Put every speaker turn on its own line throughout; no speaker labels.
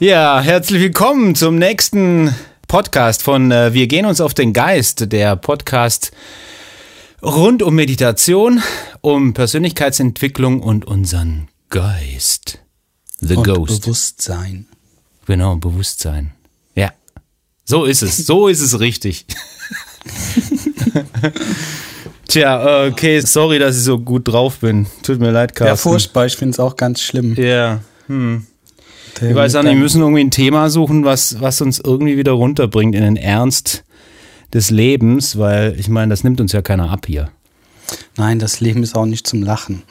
Ja, herzlich willkommen zum nächsten Podcast von äh, Wir gehen uns auf den Geist, der Podcast rund um Meditation, um Persönlichkeitsentwicklung und unseren Geist.
The und Ghost. Bewusstsein.
Genau, Bewusstsein. Ja. So ist es. So ist es richtig. Tja, okay, sorry, dass ich so gut drauf bin. Tut mir leid, Carsten.
Ja, furchtbar, ich finde es auch ganz schlimm.
Ja, hm. Ich weiß auch nicht, wir müssen irgendwie ein Thema suchen, was, was uns irgendwie wieder runterbringt in den Ernst des Lebens, weil ich meine, das nimmt uns ja keiner ab hier.
Nein, das Leben ist auch nicht zum Lachen.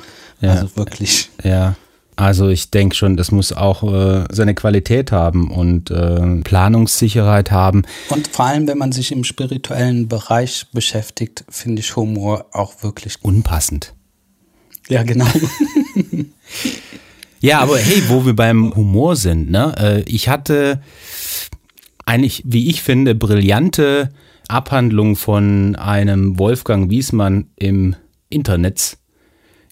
Ja. Also wirklich.
Ja. Also ich denke schon, das muss auch äh, seine Qualität haben und äh, Planungssicherheit haben.
Und vor allem, wenn man sich im spirituellen Bereich beschäftigt, finde ich Humor auch wirklich
unpassend.
Ja, genau.
Ja, aber hey, wo wir beim Humor sind, ne? Äh, ich hatte eigentlich, wie ich finde, brillante Abhandlung von einem Wolfgang Wiesmann im Internet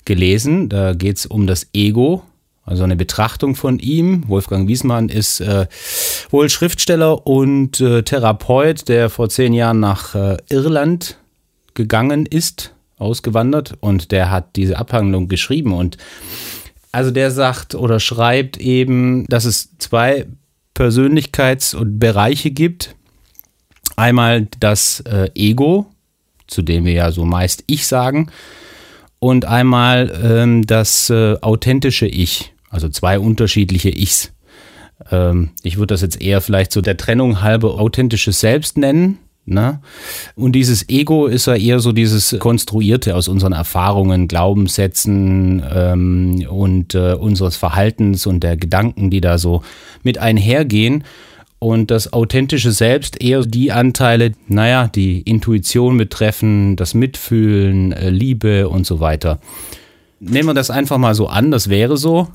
gelesen. Da geht es um das Ego, also eine Betrachtung von ihm. Wolfgang Wiesmann ist äh, wohl Schriftsteller und äh, Therapeut, der vor zehn Jahren nach äh, Irland gegangen ist, ausgewandert und der hat diese Abhandlung geschrieben und also der sagt oder schreibt eben, dass es zwei Persönlichkeits- und Bereiche gibt. Einmal das äh, Ego, zu dem wir ja so meist Ich sagen, und einmal ähm, das äh, authentische Ich, also zwei unterschiedliche Ichs. Ähm, ich würde das jetzt eher vielleicht so der Trennung halber authentisches Selbst nennen Ne? Und dieses Ego ist ja eher so dieses Konstruierte aus unseren Erfahrungen, Glaubenssätzen ähm, und äh, unseres Verhaltens und der Gedanken, die da so mit einhergehen. Und das authentische Selbst eher die Anteile, naja, die Intuition betreffen, das Mitfühlen, äh, Liebe und so weiter. Nehmen wir das einfach mal so an, das wäre so.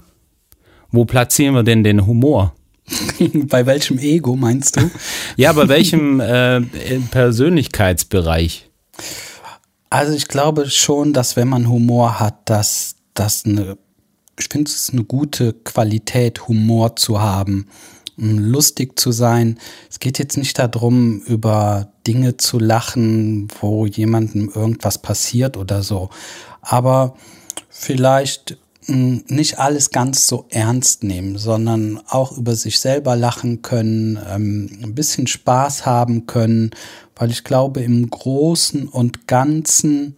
Wo platzieren wir denn den Humor?
bei welchem Ego meinst du?
ja, bei welchem äh, Persönlichkeitsbereich?
Also ich glaube schon, dass wenn man Humor hat, dass das eine, ich finde es eine gute Qualität, Humor zu haben, lustig zu sein. Es geht jetzt nicht darum, über Dinge zu lachen, wo jemandem irgendwas passiert oder so. Aber vielleicht nicht alles ganz so ernst nehmen, sondern auch über sich selber lachen können, ähm, ein bisschen Spaß haben können, weil ich glaube, im Großen und Ganzen,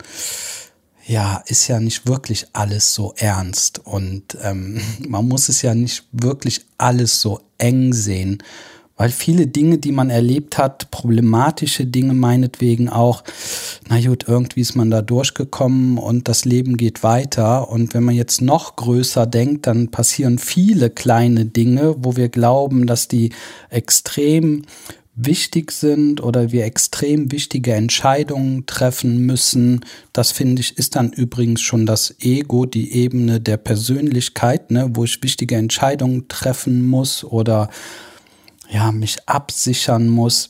ja, ist ja nicht wirklich alles so ernst und ähm, man muss es ja nicht wirklich alles so eng sehen. Weil viele Dinge, die man erlebt hat, problematische Dinge meinetwegen auch, na gut, irgendwie ist man da durchgekommen und das Leben geht weiter. Und wenn man jetzt noch größer denkt, dann passieren viele kleine Dinge, wo wir glauben, dass die extrem wichtig sind oder wir extrem wichtige Entscheidungen treffen müssen. Das finde ich ist dann übrigens schon das Ego, die Ebene der Persönlichkeit, ne, wo ich wichtige Entscheidungen treffen muss oder ja, mich absichern muss.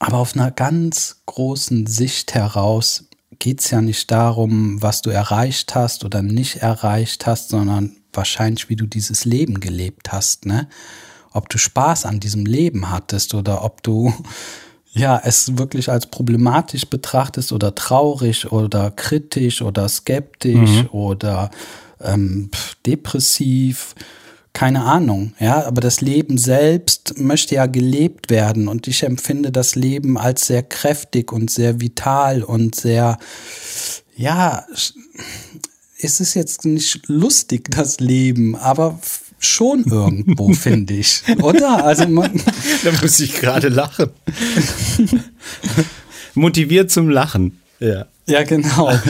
Aber auf einer ganz großen Sicht heraus geht es ja nicht darum, was du erreicht hast oder nicht erreicht hast, sondern wahrscheinlich, wie du dieses Leben gelebt hast, ne? Ob du Spaß an diesem Leben hattest oder ob du ja es wirklich als problematisch betrachtest oder traurig oder kritisch oder skeptisch mhm. oder ähm, depressiv keine Ahnung, ja, aber das Leben selbst möchte ja gelebt werden und ich empfinde das Leben als sehr kräftig und sehr vital und sehr, ja, es ist jetzt nicht lustig, das Leben, aber schon irgendwo, finde ich, oder? Also man
da muss ich gerade lachen. Motiviert zum Lachen.
Ja. Ja, genau.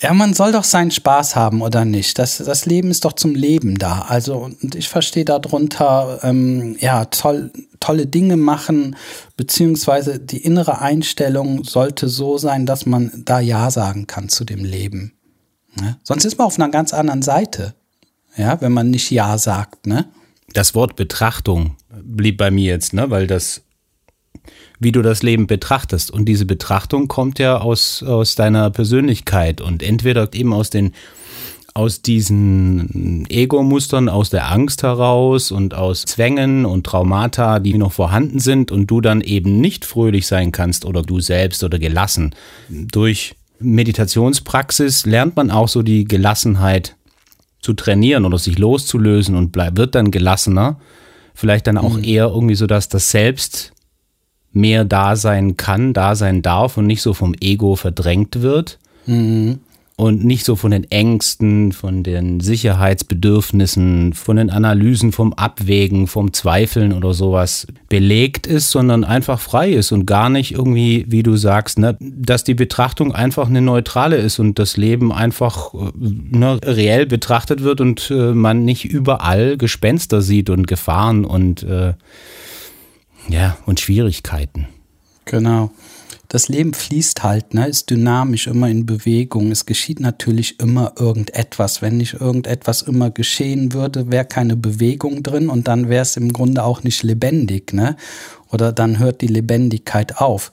Ja, man soll doch seinen Spaß haben, oder nicht? Das, das Leben ist doch zum Leben da. Also, und ich verstehe darunter, ähm, ja, toll, tolle Dinge machen, beziehungsweise die innere Einstellung sollte so sein, dass man da Ja sagen kann zu dem Leben. Ne? Sonst ist man auf einer ganz anderen Seite. Ja, wenn man nicht Ja sagt, ne?
Das Wort Betrachtung blieb bei mir jetzt, ne, weil das wie du das Leben betrachtest. Und diese Betrachtung kommt ja aus, aus deiner Persönlichkeit und entweder eben aus den aus diesen Ego-Mustern, aus der Angst heraus und aus Zwängen und Traumata, die noch vorhanden sind und du dann eben nicht fröhlich sein kannst oder du selbst oder gelassen. Durch Meditationspraxis lernt man auch so die Gelassenheit zu trainieren oder sich loszulösen und wird dann gelassener. Vielleicht dann auch mhm. eher irgendwie so, dass das Selbst mehr da sein kann, da sein darf und nicht so vom Ego verdrängt wird. Mhm und nicht so von den Ängsten, von den Sicherheitsbedürfnissen, von den Analysen, vom Abwägen, vom Zweifeln oder sowas belegt ist, sondern einfach frei ist und gar nicht irgendwie, wie du sagst, ne, dass die Betrachtung einfach eine neutrale ist und das Leben einfach ne, reell betrachtet wird und äh, man nicht überall Gespenster sieht und Gefahren und äh, ja und Schwierigkeiten.
Genau das Leben fließt halt, ne, ist dynamisch, immer in Bewegung. Es geschieht natürlich immer irgendetwas. Wenn nicht irgendetwas immer geschehen würde, wäre keine Bewegung drin und dann wäre es im Grunde auch nicht lebendig, ne? Oder dann hört die Lebendigkeit auf.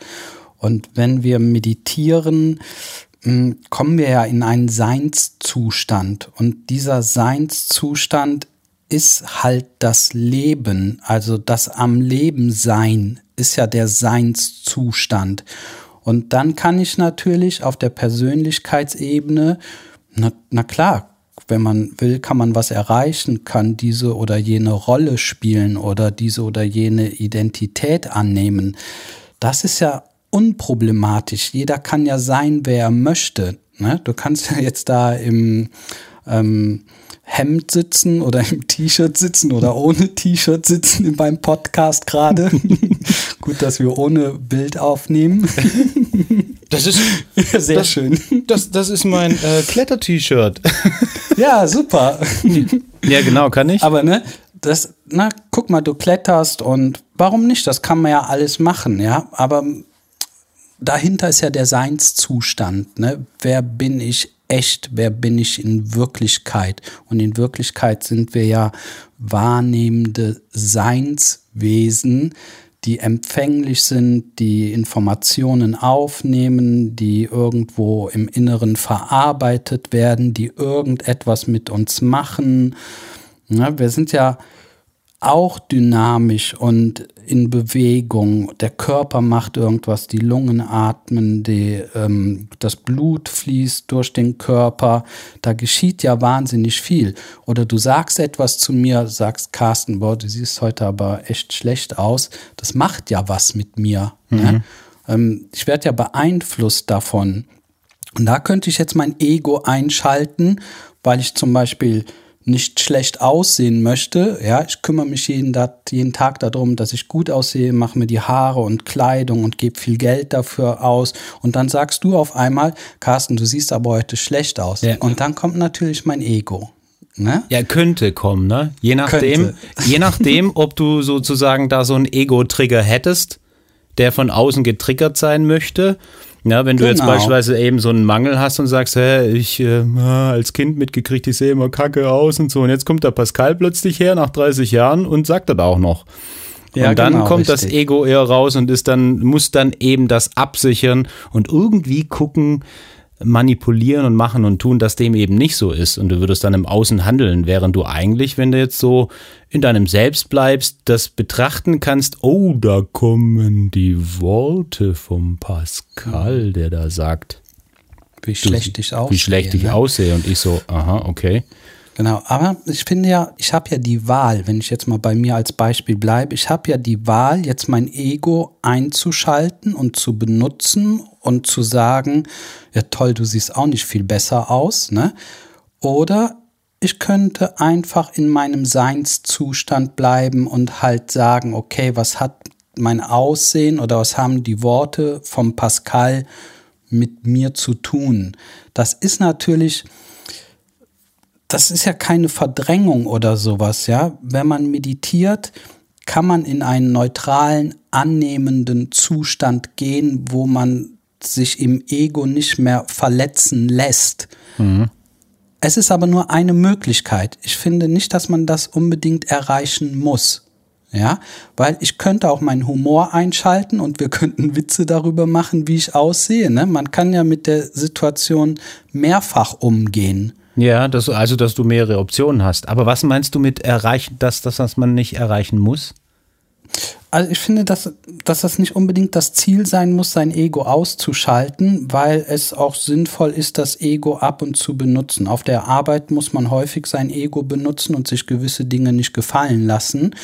Und wenn wir meditieren, hm, kommen wir ja in einen Seinszustand. Und dieser Seinszustand ist halt das Leben, also das am Leben sein ist ja der Seinszustand. Und dann kann ich natürlich auf der Persönlichkeitsebene, na, na klar, wenn man will, kann man was erreichen, kann diese oder jene Rolle spielen oder diese oder jene Identität annehmen. Das ist ja unproblematisch. Jeder kann ja sein, wer er möchte. Ne? Du kannst ja jetzt da im ähm, Hemd sitzen oder im T-Shirt sitzen oder ohne T-Shirt sitzen beim Podcast gerade. Gut, dass wir ohne Bild aufnehmen.
Das ist sehr das, schön. Das, das ist mein äh, Kletter-T-Shirt.
Ja, super.
Ja, genau, kann ich.
Aber ne, das, na, guck mal, du kletterst und warum nicht? Das kann man ja alles machen, ja. Aber dahinter ist ja der Seinszustand, ne? Wer bin ich echt, wer bin ich in Wirklichkeit. Und in Wirklichkeit sind wir ja wahrnehmende Seinswesen, die empfänglich sind, die Informationen aufnehmen, die irgendwo im Inneren verarbeitet werden, die irgendetwas mit uns machen. Ja, wir sind ja auch dynamisch und in Bewegung. Der Körper macht irgendwas, die Lungen atmen, die, ähm, das Blut fließt durch den Körper. Da geschieht ja wahnsinnig viel. Oder du sagst etwas zu mir, sagst Carsten, boah, du siehst heute aber echt schlecht aus. Das macht ja was mit mir. Ne? Mhm. Ne? Ähm, ich werde ja beeinflusst davon. Und da könnte ich jetzt mein Ego einschalten, weil ich zum Beispiel nicht schlecht aussehen möchte, ja, ich kümmere mich jeden, jeden Tag darum, dass ich gut aussehe, mache mir die Haare und Kleidung und gebe viel Geld dafür aus. Und dann sagst du auf einmal, Carsten, du siehst aber heute schlecht aus. Ja. Und dann kommt natürlich mein Ego.
Ne? Ja, könnte kommen, ne? Je nachdem, je nachdem, ob du sozusagen da so einen Ego-Trigger hättest, der von außen getriggert sein möchte ja, wenn du genau. jetzt beispielsweise eben so einen Mangel hast und sagst, hä, ich äh, als Kind mitgekriegt, ich sehe immer kacke aus und so, und jetzt kommt der Pascal plötzlich her nach 30 Jahren und sagt das auch noch. Ja, und dann genau, kommt richtig. das Ego eher raus und ist dann, muss dann eben das absichern und irgendwie gucken, manipulieren und machen und tun, dass dem eben nicht so ist und du würdest dann im Außen handeln, während du eigentlich, wenn du jetzt so in deinem Selbst bleibst, das betrachten kannst, oh, da kommen die Worte vom Pascal, der da sagt,
wie schlecht ich aussehe.
Wie schlecht ich ne? aussehe und ich so, aha, okay.
Genau, aber ich finde ja, ich habe ja die Wahl, wenn ich jetzt mal bei mir als Beispiel bleibe, ich habe ja die Wahl, jetzt mein Ego einzuschalten und zu benutzen und zu sagen, ja toll, du siehst auch nicht viel besser aus, ne? Oder ich könnte einfach in meinem Seinszustand bleiben und halt sagen, okay, was hat mein Aussehen oder was haben die Worte vom Pascal mit mir zu tun? Das ist natürlich das ist ja keine Verdrängung oder sowas, ja. Wenn man meditiert, kann man in einen neutralen, annehmenden Zustand gehen, wo man sich im Ego nicht mehr verletzen lässt. Mhm. Es ist aber nur eine Möglichkeit. Ich finde nicht, dass man das unbedingt erreichen muss. Ja, weil ich könnte auch meinen Humor einschalten und wir könnten Witze darüber machen, wie ich aussehe. Ne? Man kann ja mit der Situation mehrfach umgehen.
Ja, das, also dass du mehrere Optionen hast. Aber was meinst du mit erreichen, dass das, was man nicht erreichen muss?
Also ich finde, dass, dass das nicht unbedingt das Ziel sein muss, sein Ego auszuschalten, weil es auch sinnvoll ist, das Ego ab und zu benutzen. Auf der Arbeit muss man häufig sein Ego benutzen und sich gewisse Dinge nicht gefallen lassen,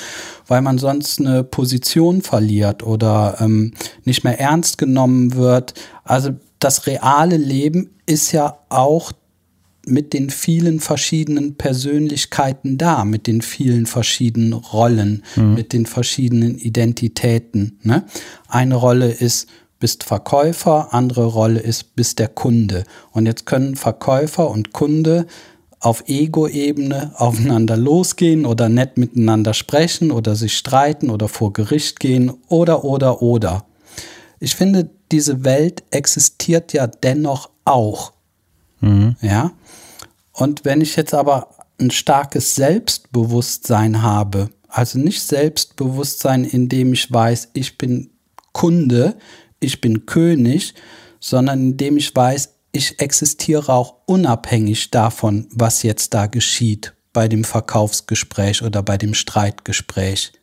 weil man sonst eine Position verliert oder ähm, nicht mehr ernst genommen wird. Also das reale Leben ist ja auch mit den vielen verschiedenen Persönlichkeiten da, mit den vielen verschiedenen Rollen, mhm. mit den verschiedenen Identitäten. Ne? Eine Rolle ist, bist Verkäufer, andere Rolle ist, bist der Kunde. Und jetzt können Verkäufer und Kunde auf Ego-Ebene aufeinander losgehen oder nett miteinander sprechen oder sich streiten oder vor Gericht gehen oder, oder, oder. Ich finde, diese Welt existiert ja dennoch auch. Mhm. Ja. Und wenn ich jetzt aber ein starkes Selbstbewusstsein habe, also nicht Selbstbewusstsein, indem ich weiß, ich bin Kunde, ich bin König, sondern indem ich weiß, ich existiere auch unabhängig davon, was jetzt da geschieht bei dem Verkaufsgespräch oder bei dem Streitgespräch.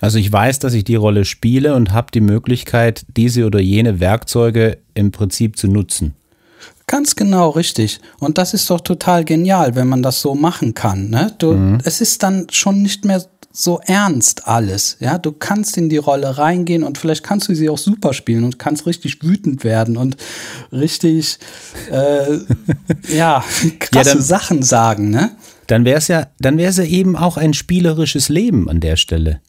Also ich weiß, dass ich die Rolle spiele und habe die Möglichkeit, diese oder jene Werkzeuge im Prinzip zu nutzen.
Ganz genau, richtig. Und das ist doch total genial, wenn man das so machen kann. Ne? Du, mhm. Es ist dann schon nicht mehr so ernst alles. Ja, du kannst in die Rolle reingehen und vielleicht kannst du sie auch super spielen und kannst richtig wütend werden und richtig, äh, ja, krasse ja, dann, Sachen sagen. Ne?
Dann wäre es ja, dann wäre es ja eben auch ein spielerisches Leben an der Stelle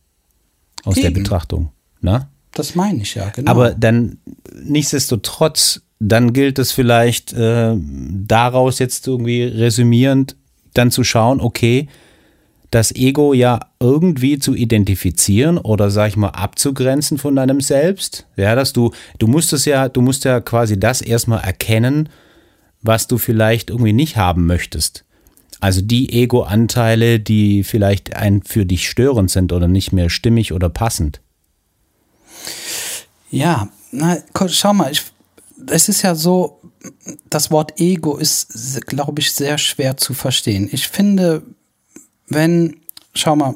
aus eben. der Betrachtung. Ne?
Das meine ich ja, genau.
Aber dann nichtsdestotrotz dann gilt es vielleicht äh, daraus jetzt irgendwie resümierend dann zu schauen, okay, das Ego ja irgendwie zu identifizieren oder sag ich mal abzugrenzen von deinem Selbst. Ja, dass du, du musst es ja, du musst ja quasi das erstmal erkennen, was du vielleicht irgendwie nicht haben möchtest. Also die Ego-Anteile, die vielleicht ein für dich störend sind oder nicht mehr stimmig oder passend.
Ja, na, schau mal, ich es ist ja so, das Wort Ego ist, glaube ich, sehr schwer zu verstehen. Ich finde, wenn, schau mal,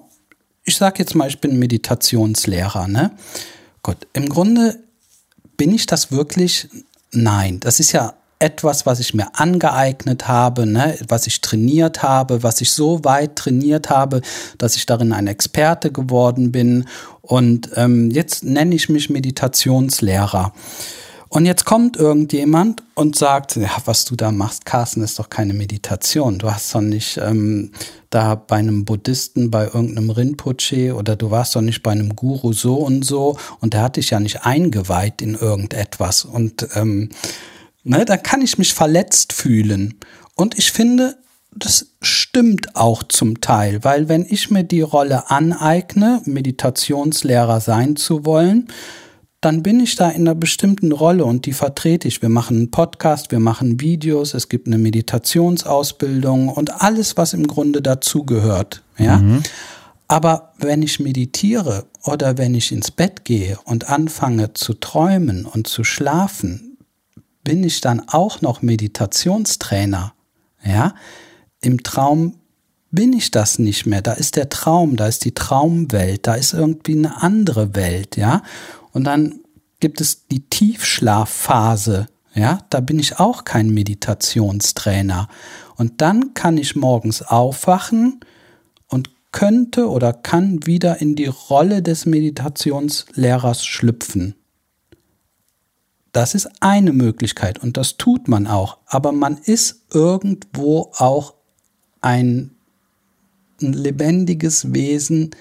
ich sage jetzt mal, ich bin Meditationslehrer, ne? Gut, im Grunde bin ich das wirklich? Nein, das ist ja etwas, was ich mir angeeignet habe, ne, was ich trainiert habe, was ich so weit trainiert habe, dass ich darin ein Experte geworden bin. Und ähm, jetzt nenne ich mich Meditationslehrer. Und jetzt kommt irgendjemand und sagt, ja, was du da machst, Carsten, ist doch keine Meditation. Du hast doch nicht ähm, da bei einem Buddhisten, bei irgendeinem Rinpoche oder du warst doch nicht bei einem Guru so und so und der hat dich ja nicht eingeweiht in irgendetwas. Und ähm, ne, da kann ich mich verletzt fühlen. Und ich finde, das stimmt auch zum Teil, weil wenn ich mir die Rolle aneigne, Meditationslehrer sein zu wollen, dann bin ich da in einer bestimmten Rolle und die vertrete ich. Wir machen einen Podcast, wir machen Videos, es gibt eine Meditationsausbildung und alles, was im Grunde dazugehört. Ja. Mhm. Aber wenn ich meditiere oder wenn ich ins Bett gehe und anfange zu träumen und zu schlafen, bin ich dann auch noch Meditationstrainer. Ja. Im Traum bin ich das nicht mehr. Da ist der Traum, da ist die Traumwelt, da ist irgendwie eine andere Welt, ja. Und dann gibt es die Tiefschlafphase. Ja, da bin ich auch kein Meditationstrainer. Und dann kann ich morgens aufwachen und könnte oder kann wieder in die Rolle des Meditationslehrers schlüpfen. Das ist eine Möglichkeit und das tut man auch. Aber man ist irgendwo auch ein, ein lebendiges Wesen,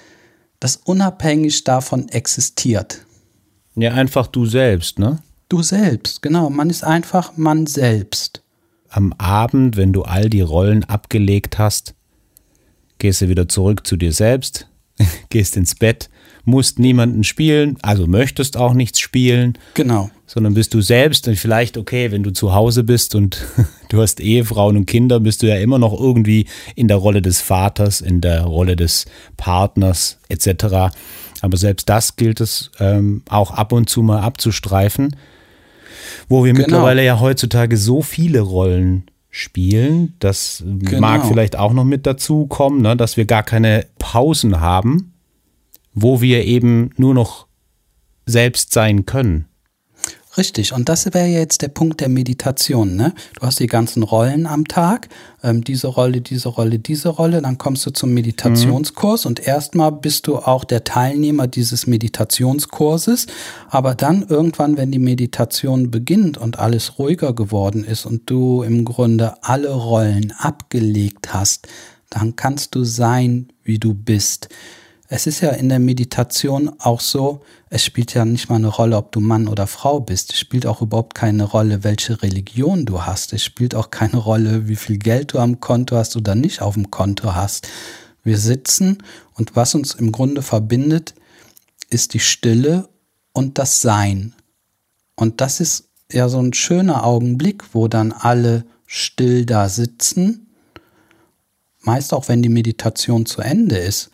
das unabhängig davon existiert.
Ja, einfach du selbst, ne?
Du selbst, genau. Man ist einfach man selbst.
Am Abend, wenn du all die Rollen abgelegt hast, gehst du wieder zurück zu dir selbst, gehst ins Bett, musst niemanden spielen, also möchtest auch nichts spielen.
Genau.
Sondern bist du selbst und vielleicht, okay, wenn du zu Hause bist und du hast Ehefrauen und Kinder, bist du ja immer noch irgendwie in der Rolle des Vaters, in der Rolle des Partners etc. Aber selbst das gilt es ähm, auch ab und zu mal abzustreifen, wo wir genau. mittlerweile ja heutzutage so viele Rollen spielen. Das
Genau.
mag vielleicht auch noch mit dazu kommen, ne, dass wir gar keine Pausen haben, wo wir eben nur noch selbst sein können.
Richtig, und das wäre jetzt der Punkt der Meditation. Ne? Du hast die ganzen Rollen am Tag, ähm, diese Rolle, diese Rolle, diese Rolle, dann kommst du zum Meditationskurs und erstmal bist du auch der Teilnehmer dieses Meditationskurses, aber dann irgendwann, wenn die Meditation beginnt und alles ruhiger geworden ist und du im Grunde alle Rollen abgelegt hast, dann kannst du sein, wie du bist. Es ist ja in der Meditation auch so, es spielt ja nicht mal eine Rolle, ob du Mann oder Frau bist. Es spielt auch überhaupt keine Rolle, welche Religion du hast. Es spielt auch keine Rolle, wie viel Geld du am Konto hast oder nicht auf dem Konto hast. Wir sitzen und was uns im Grunde verbindet, ist die Stille und das Sein. Und das ist ja so ein schöner Augenblick, wo dann alle still da sitzen, meist auch wenn die Meditation zu Ende ist.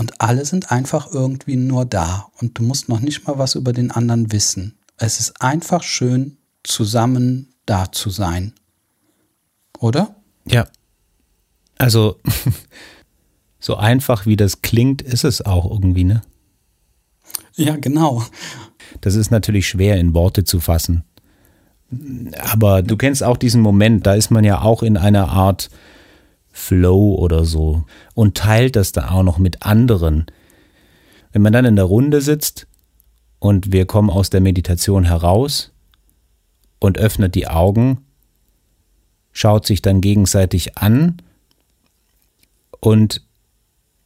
Und alle sind einfach irgendwie nur da. Und du musst noch nicht mal was über den anderen wissen. Es ist einfach schön, zusammen da zu sein. Oder?
Ja. Also, so einfach wie das klingt, ist es auch irgendwie, ne?
Ja, genau.
Das ist natürlich schwer in Worte zu fassen. Aber du kennst auch diesen Moment, da ist man ja auch in einer Art Flow oder so und teilt das dann auch noch mit anderen. Wenn man dann in der Runde sitzt und wir kommen aus der Meditation heraus und öffnet die Augen, schaut sich dann gegenseitig an und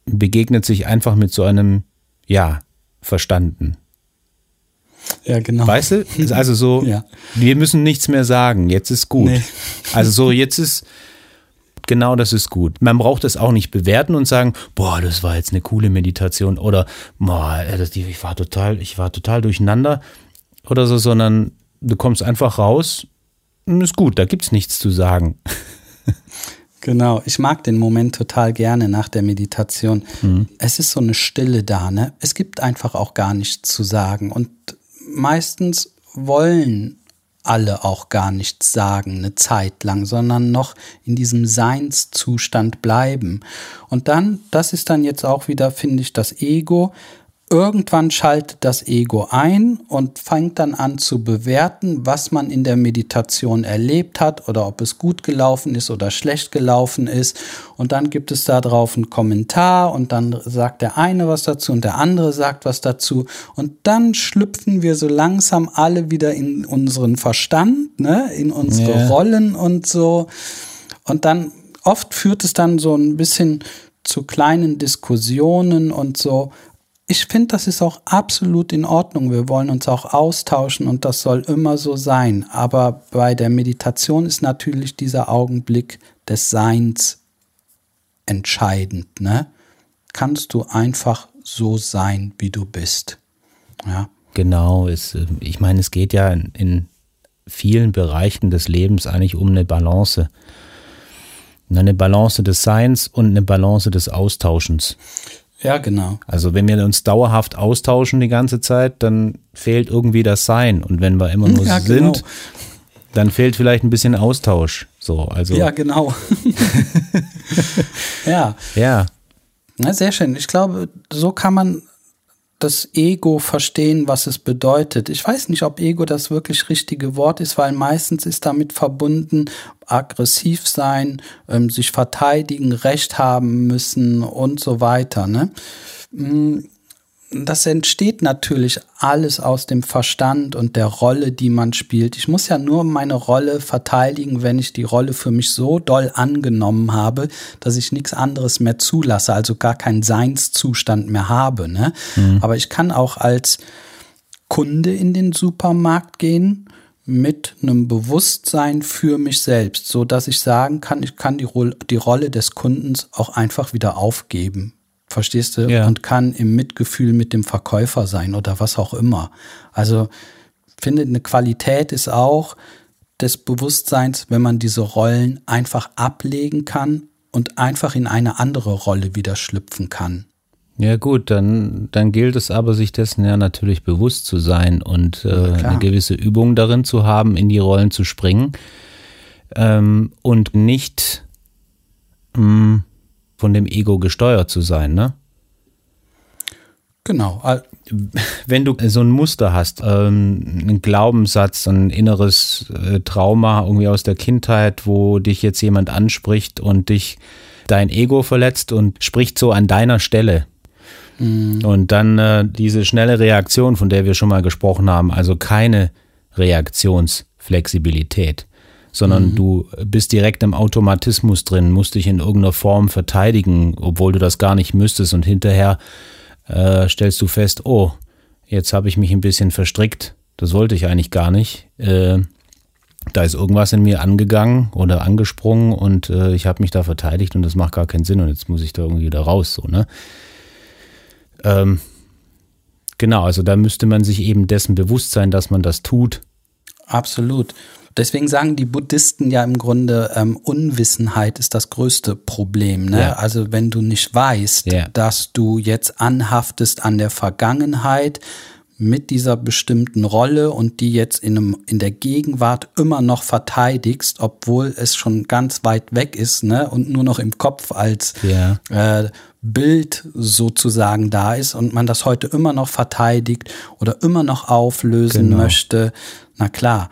begegnet sich einfach mit so einem Ja, verstanden.
Ja, genau.
Weißt du? Also so,
Ja.
wir müssen nichts mehr sagen, jetzt ist gut.
Nee.
Also so, jetzt ist, genau das ist gut. Man braucht es auch nicht bewerten und sagen, boah, das war jetzt eine coole Meditation oder, boah, äh, das- ich war total, ich war total durcheinander oder so, sondern du kommst einfach raus und ist gut, da gibt's nichts zu sagen.
Genau, ich mag den Moment total gerne nach der Meditation. Es ist so eine Stille da, ne? Es gibt einfach auch gar nichts zu sagen. Und meistens wollen alle auch gar nichts sagen, eine Zeit lang, sondern noch in diesem Seinszustand bleiben. Und dann, das ist dann jetzt auch wieder, finde ich, das Ego. Irgendwann schaltet das Ego ein und fängt dann an zu bewerten, was man in der Meditation erlebt hat oder ob es gut gelaufen ist oder schlecht gelaufen ist. Und dann gibt es da drauf einen Kommentar und dann sagt der eine was dazu und der andere sagt was dazu. Und dann schlüpfen wir so langsam alle wieder in unseren Verstand, ne, in unsere
Ja.
Rollen und so. Und dann oft führt es dann so ein bisschen zu kleinen Diskussionen und so. Ich finde, das ist auch absolut in Ordnung. Wir wollen uns auch austauschen und das soll immer so sein. Aber bei der Meditation ist natürlich dieser Augenblick des Seins entscheidend. Ne? Kannst du einfach so sein, wie du bist. Ja,
Genau, es, äh, ich meine, es geht ja in, in vielen Bereichen des Lebens eigentlich um eine Balance. Eine Balance des Seins und eine Balance des Austauschens.
Ja genau.
Also wenn wir uns dauerhaft austauschen die ganze Zeit, dann fehlt irgendwie das Sein. Und wenn wir immer nur
Ja,
sind,
genau.
dann fehlt vielleicht ein bisschen Austausch. So, also
Ja, genau. ja,
ja,
Na, sehr schön. Ich glaube, so kann man das Ego verstehen, was es bedeutet. Ich weiß nicht, ob Ego das wirklich richtige Wort ist, weil meistens ist damit verbunden aggressiv sein, ähm, sich verteidigen, Recht haben müssen und so weiter. Ne? Das entsteht natürlich alles aus dem Verstand und der Rolle, die man spielt. Ich muss ja nur meine Rolle verteidigen, wenn ich die Rolle für mich so doll angenommen habe, dass ich nichts anderes mehr zulasse, also gar keinen Seinszustand mehr habe. Ne? Aber ich kann auch als Kunde in den Supermarkt gehen mit einem Bewusstsein für mich selbst, so dass ich sagen kann, ich kann die, Ro- die Rolle des Kundens auch einfach wieder aufgeben. Verstehst du?
Ja.
Und kann im Mitgefühl mit dem Verkäufer sein oder was auch immer. Also finde, eine Qualität ist auch des Bewusstseins, wenn man diese Rollen einfach ablegen kann und einfach in eine andere Rolle wieder schlüpfen kann.
ja gut, dann, dann gilt es aber, sich dessen ja natürlich bewusst zu sein und äh, eine gewisse Übung darin zu haben, in die Rollen zu springen. ähm, und nicht mh, hm, von dem Ego gesteuert zu sein, ne?
Genau.
Wenn du so ein Muster hast, ähm, einen Glaubenssatz, ein inneres äh, Trauma irgendwie aus der Kindheit, wo dich jetzt jemand anspricht und dich dein Ego verletzt und spricht so an deiner Stelle. Mhm. Und dann äh, diese schnelle Reaktion, von der wir schon mal gesprochen haben, also keine Reaktionsflexibilität, sondern mhm. du bist direkt im Automatismus drin, musst dich in irgendeiner Form verteidigen, obwohl du das gar nicht müsstest und hinterher äh, stellst du fest, oh, jetzt habe ich mich ein bisschen verstrickt, das wollte ich eigentlich gar nicht. Äh, da ist irgendwas in mir angegangen oder angesprungen und äh, ich habe mich da verteidigt und das macht gar keinen Sinn und jetzt muss ich da irgendwie wieder raus, so, ne? Ähm, genau, also da müsste man sich eben dessen bewusst sein, dass man das tut.
Absolut. Deswegen sagen die Buddhisten ja im Grunde, ähm, Unwissenheit ist das größte Problem. Ne? Ja. Also wenn du nicht weißt, ja. dass du jetzt anhaftest an der Vergangenheit mit dieser bestimmten Rolle und die jetzt in, einem, in der Gegenwart immer noch verteidigst, obwohl es schon ganz weit weg ist ne? und nur noch im Kopf als ja. äh, Bild sozusagen da ist und man das heute immer noch verteidigt oder immer noch auflösen genau. möchte. Na klar,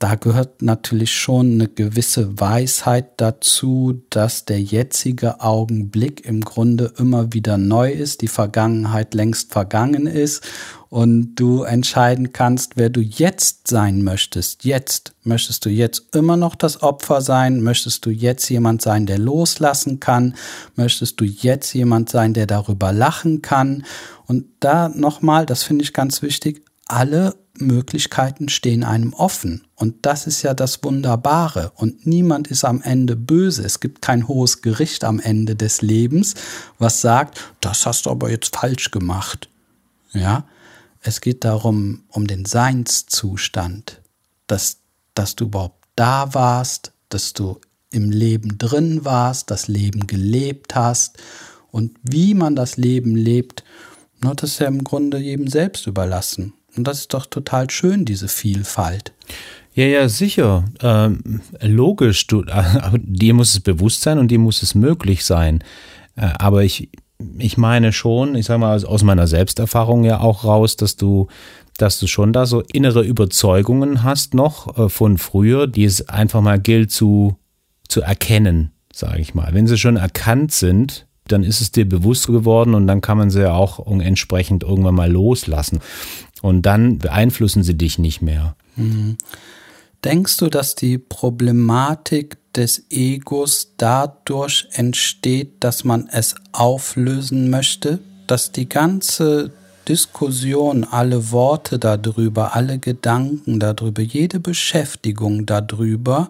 da gehört natürlich schon eine gewisse Weisheit dazu, dass der jetzige Augenblick im Grunde immer wieder neu ist, die Vergangenheit längst vergangen ist und du entscheiden kannst, wer du jetzt sein möchtest. Jetzt möchtest du jetzt immer noch das Opfer sein? Möchtest du jetzt jemand sein, der loslassen kann? Möchtest du jetzt jemand sein, der darüber lachen kann? Und da nochmal, das finde ich ganz wichtig, alle Möglichkeiten stehen einem offen. Und das ist ja das Wunderbare. Und niemand ist am Ende böse. Es gibt kein hohes Gericht am Ende des Lebens, was sagt, das hast du aber jetzt falsch gemacht. Ja, es geht darum, um den Seinszustand, dass, dass du überhaupt da warst, dass du im Leben drin warst, das Leben gelebt hast und wie man das Leben lebt, das ist ja im Grunde jedem selbst überlassen. Und das ist doch total schön, diese Vielfalt.
Ja, ja, sicher. Ähm, logisch. Du, aber dir muss es bewusst sein und dir muss es möglich sein. Äh, aber ich, ich meine schon, ich sage mal aus meiner Selbsterfahrung ja auch raus, dass du, dass du schon da so innere Überzeugungen hast noch äh, von früher, die es einfach mal gilt zu, zu erkennen, sage ich mal. Wenn sie schon erkannt sind, dann ist es dir bewusst geworden und dann kann man sie ja auch entsprechend irgendwann mal loslassen. Und dann beeinflussen sie dich nicht mehr. Mhm.
Denkst du, dass die Problematik des Egos dadurch entsteht, dass man es auflösen möchte? Dass die ganze Diskussion, alle Worte darüber, alle Gedanken darüber, jede Beschäftigung darüber,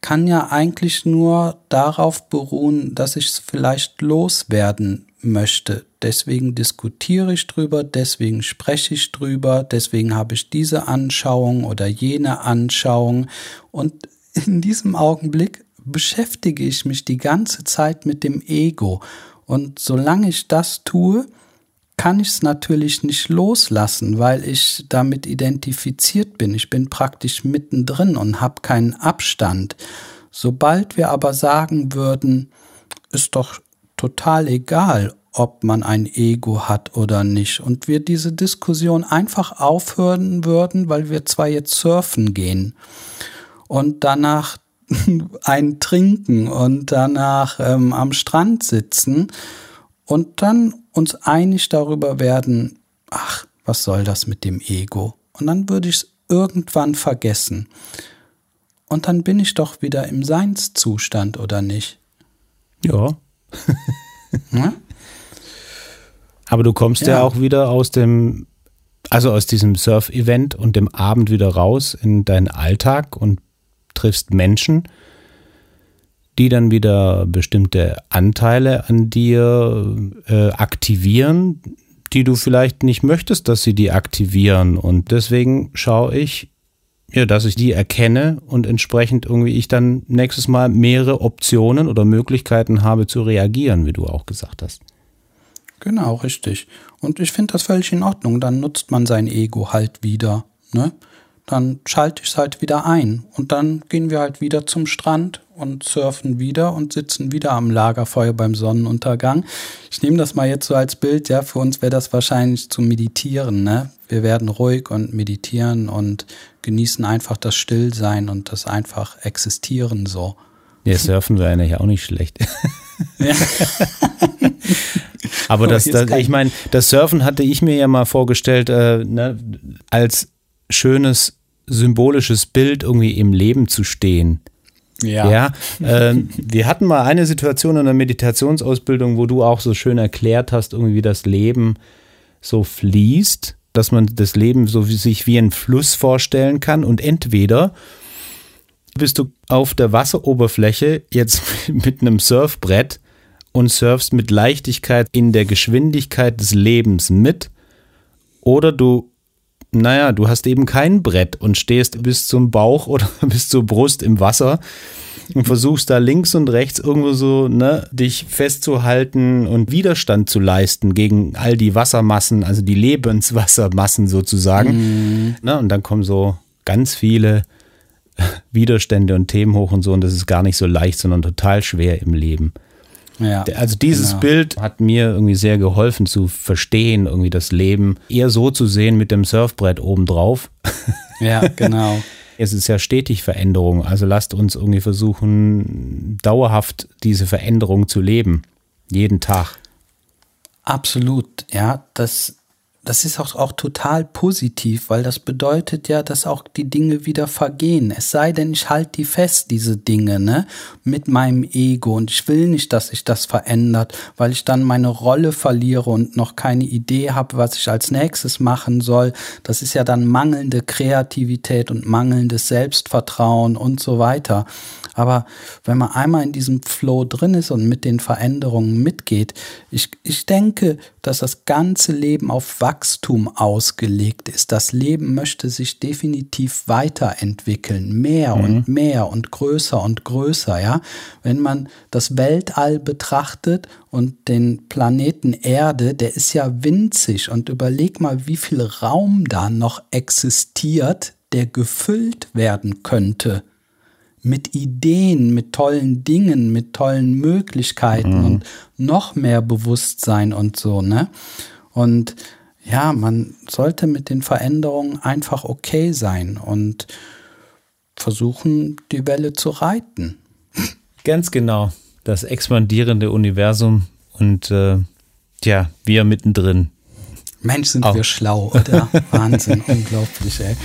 kann ja eigentlich nur darauf beruhen, dass ich es vielleicht loswerden möchte. Deswegen diskutiere ich drüber, deswegen spreche ich drüber, deswegen habe ich diese Anschauung oder jene Anschauung. Und in diesem Augenblick beschäftige ich mich die ganze Zeit mit dem Ego. Und solange ich das tue, kann ich es natürlich nicht loslassen, weil ich damit identifiziert bin. Ich bin praktisch mittendrin und habe keinen Abstand. Sobald wir aber sagen würden, ist doch total egal, ob man ein Ego hat oder nicht. Und wir diese Diskussion einfach aufhören würden, weil wir zwar jetzt surfen gehen und danach ein trinken und danach ähm, am Strand sitzen und dann uns einig darüber werden, ach, was soll das mit dem Ego? Und dann würde ich es irgendwann vergessen. Und dann bin ich doch wieder im Seinszustand, oder nicht?
Ja. ja? Aber du kommst ja. ja auch wieder aus dem, also aus diesem Surf-Event und dem Abend wieder raus in deinen Alltag und triffst Menschen, die dann wieder bestimmte Anteile an dir äh, aktivieren, die du vielleicht nicht möchtest, dass sie die aktivieren. Und deswegen schaue ich, ja, dass ich die erkenne und entsprechend irgendwie ich dann nächstes Mal mehrere Optionen oder Möglichkeiten habe zu reagieren, wie du auch gesagt hast.
Genau, richtig. Und ich finde das völlig in Ordnung. Dann nutzt man sein Ego halt wieder. Ne? dann schalte ich es halt wieder ein. Und dann gehen wir halt wieder zum Strand und surfen wieder und sitzen wieder am Lagerfeuer beim Sonnenuntergang. Ich nehme das mal jetzt so als Bild, ja, für uns wäre das wahrscheinlich zu meditieren, ne? Wir werden ruhig und meditieren und genießen einfach das Stillsein und das einfach Existieren so.
Ja, surfen wäre eigentlich auch nicht schlecht. Ja. Aber das, das ich meine, das Surfen hatte ich mir ja mal vorgestellt, äh, ne, als schönes symbolisches Bild irgendwie im Leben zu stehen. Ja. ja äh, wir hatten mal eine Situation in der Meditationsausbildung, wo du auch so schön erklärt hast, irgendwie wie das Leben so fließt, dass man das Leben so wie, sich wie ein Fluss vorstellen kann und entweder bist du auf der Wasseroberfläche jetzt mit einem Surfbrett und surfst mit Leichtigkeit in der Geschwindigkeit des Lebens mit oder du naja, du hast eben kein Brett und stehst bis zum Bauch oder bis zur Brust im Wasser und versuchst da links und rechts irgendwo so, ne, dich festzuhalten und Widerstand zu leisten gegen all die Wassermassen, also die Lebenswassermassen sozusagen. Mhm. Ne, und dann kommen so ganz viele Widerstände und Themen hoch und so und das ist gar nicht so leicht, sondern total schwer im Leben. Ja, also dieses genau. Bild hat mir irgendwie sehr geholfen zu verstehen, irgendwie das Leben eher so zu sehen mit dem Surfbrett obendrauf.
Ja, genau.
es ist ja stetig Veränderung, also lasst uns irgendwie versuchen, dauerhaft diese Veränderung zu leben. Jeden Tag.
Absolut, ja, das das ist auch, auch total positiv, weil das bedeutet ja, dass auch die Dinge wieder vergehen. Es sei denn, ich halte die fest, diese Dinge, ne, mit meinem Ego. Und ich will nicht, dass sich das verändert, weil ich dann meine Rolle verliere und noch keine Idee habe, was ich als nächstes machen soll. Das ist ja dann mangelnde Kreativität und mangelndes Selbstvertrauen und so weiter. Aber wenn man einmal in diesem Flow drin ist und mit den Veränderungen mitgeht, ich, ich denke, dass das ganze Leben auf Wachstum ausgelegt ist. Das Leben möchte sich definitiv weiterentwickeln, mehr mhm. und mehr und größer und größer, ja. Wenn man das Weltall betrachtet und den Planeten Erde, der ist ja winzig und überleg mal, wie viel Raum da noch existiert, der gefüllt werden könnte mit Ideen, mit tollen Dingen, mit tollen Möglichkeiten mhm. und noch mehr Bewusstsein und so, ne? Und ja, man sollte mit den Veränderungen einfach okay sein und versuchen, die Welle zu reiten.
Ganz genau. Das expandierende Universum und äh, ja, wir mittendrin.
Mensch, sind Auch. wir schlau, oder? Wahnsinn, unglaublich, ey.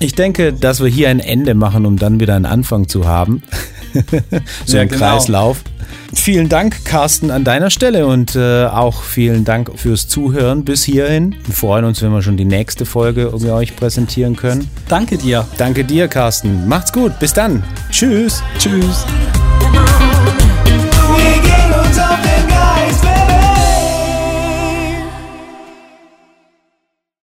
Ich denke, dass wir hier ein Ende machen, um dann wieder einen Anfang zu haben. so ja, ein genau. Kreislauf. Vielen Dank, Carsten, an deiner Stelle und äh, auch vielen Dank fürs Zuhören bis hierhin. Wir freuen uns, wenn wir schon die nächste Folge euch präsentieren können.
Danke dir.
Danke dir, Carsten. Macht's gut. Bis dann. Tschüss.
Tschüss.